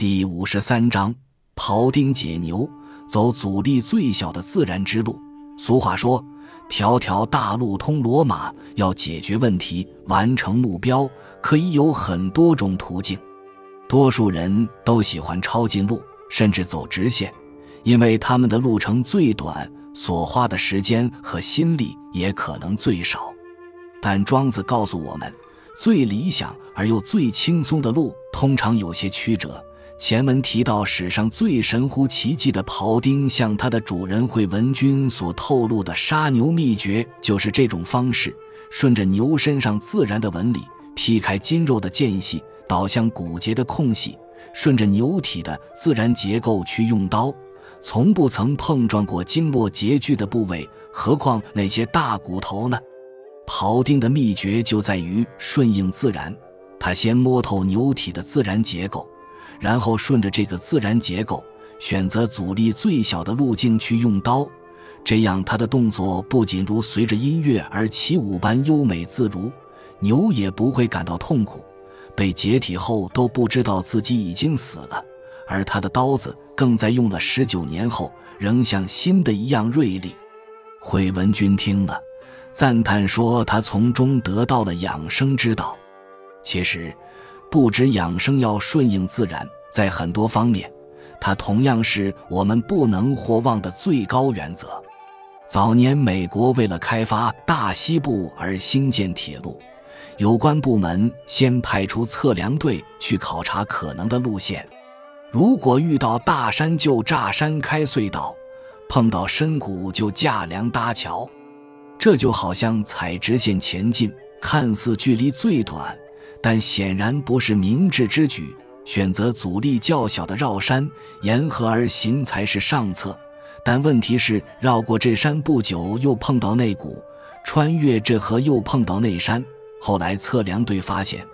第五十三章：庖丁解牛，走阻力最小的自然之路。俗话说：“条条大路通罗马。”要解决问题、完成目标，可以有很多种途径。多数人都喜欢抄近路，甚至走直线，因为他们的路程最短，所花的时间和心力也可能最少。但庄子告诉我们，最理想而又最轻松的路，通常有些曲折。前文提到，史上最神乎其技的庖丁向他的主人惠文君所透露的杀牛秘诀，就是这种方式：顺着牛身上自然的纹理，劈开筋肉的间隙，导向骨节的空隙，顺着牛体的自然结构去用刀，从不曾碰撞过经络结聚的部位，何况那些大骨头呢？庖丁的秘诀就在于顺应自然，他先摸透牛体的自然结构。然后顺着这个自然结构，选择阻力最小的路径去用刀，这样他的动作不仅如随着音乐而起舞般优美自如，牛也不会感到痛苦，被解体后都不知道自己已经死了，而他的刀子更在用了十九年后仍像新的一样锐利。惠文君听了，赞叹说：“他从中得到了养生之道。”其实。不止养生要顺应自然，在很多方面，它同样是我们不能或忘的最高原则。早年美国为了开发大西部而兴建铁路，有关部门先派出测量队去考察可能的路线，如果遇到大山就炸山开隧道，碰到深谷就架梁搭桥。这就好像踩直线前进，看似距离最短。但显然不是明智之举，选择阻力较小的绕山沿河而行才是上策。但问题是，绕过这山不久，又碰到那谷；穿越这河，又碰到那山。后来测量队发现，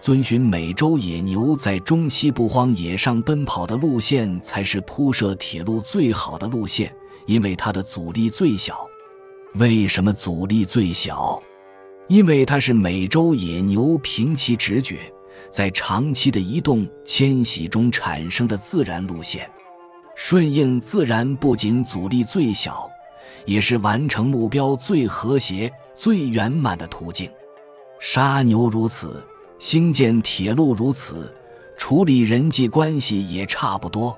遵循美洲野牛在中西部荒野上奔跑的路线，才是铺设铁路最好的路线，因为它的阻力最小。为什么阻力最小？因为它是美洲野牛凭其直觉，在长期的移动迁徙中产生的自然路线，顺应自然不仅阻力最小，也是完成目标最和谐、最圆满的途径。杀牛如此，兴建铁路如此，处理人际关系也差不多。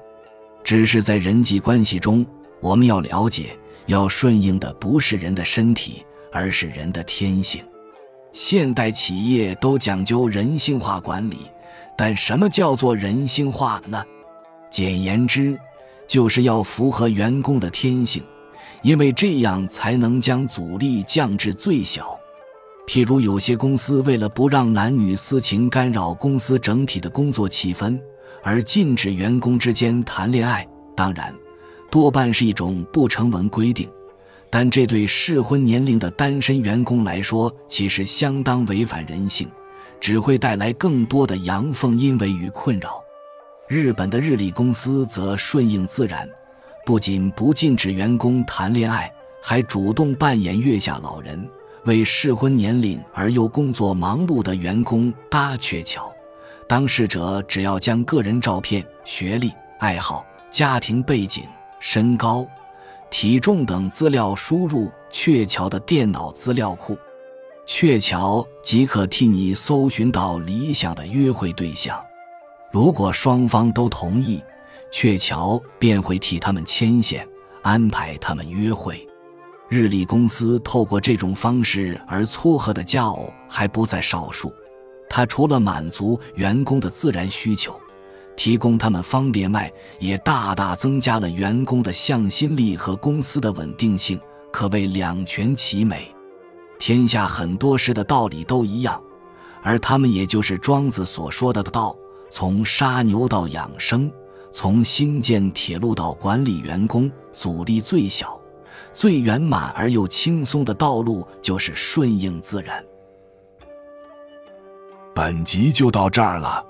只是在人际关系中，我们要了解，要顺应的不是人的身体，而是人的天性。现代企业都讲究人性化管理，但什么叫做人性化呢？简言之，就是要符合员工的天性，因为这样才能将阻力降至最小。譬如有些公司为了不让男女私情干扰公司整体的工作气氛，而禁止员工之间谈恋爱，当然，多半是一种不成文规定。但这对适婚年龄的单身员工来说，其实相当违反人性，只会带来更多的阳奉阴违与困扰。日本的日立公司则顺应自然，不仅不禁止员工谈恋爱，还主动扮演月下老人，为适婚年龄而又工作忙碌的员工搭鹊桥。当事者只要将个人照片、学历、爱好、家庭背景、身高。体重等资料输入鹊桥的电脑资料库，鹊桥即可替你搜寻到理想的约会对象。如果双方都同意，鹊桥便会替他们牵线，安排他们约会。日立公司透过这种方式而撮合的佳偶还不在少数。它除了满足员工的自然需求。提供他们方便外，也大大增加了员工的向心力和公司的稳定性，可谓两全其美。天下很多事的道理都一样，而他们也就是庄子所说的道：从杀牛到养生，从兴建铁路到管理员工，阻力最小、最圆满而又轻松的道路就是顺应自然。本集就到这儿了。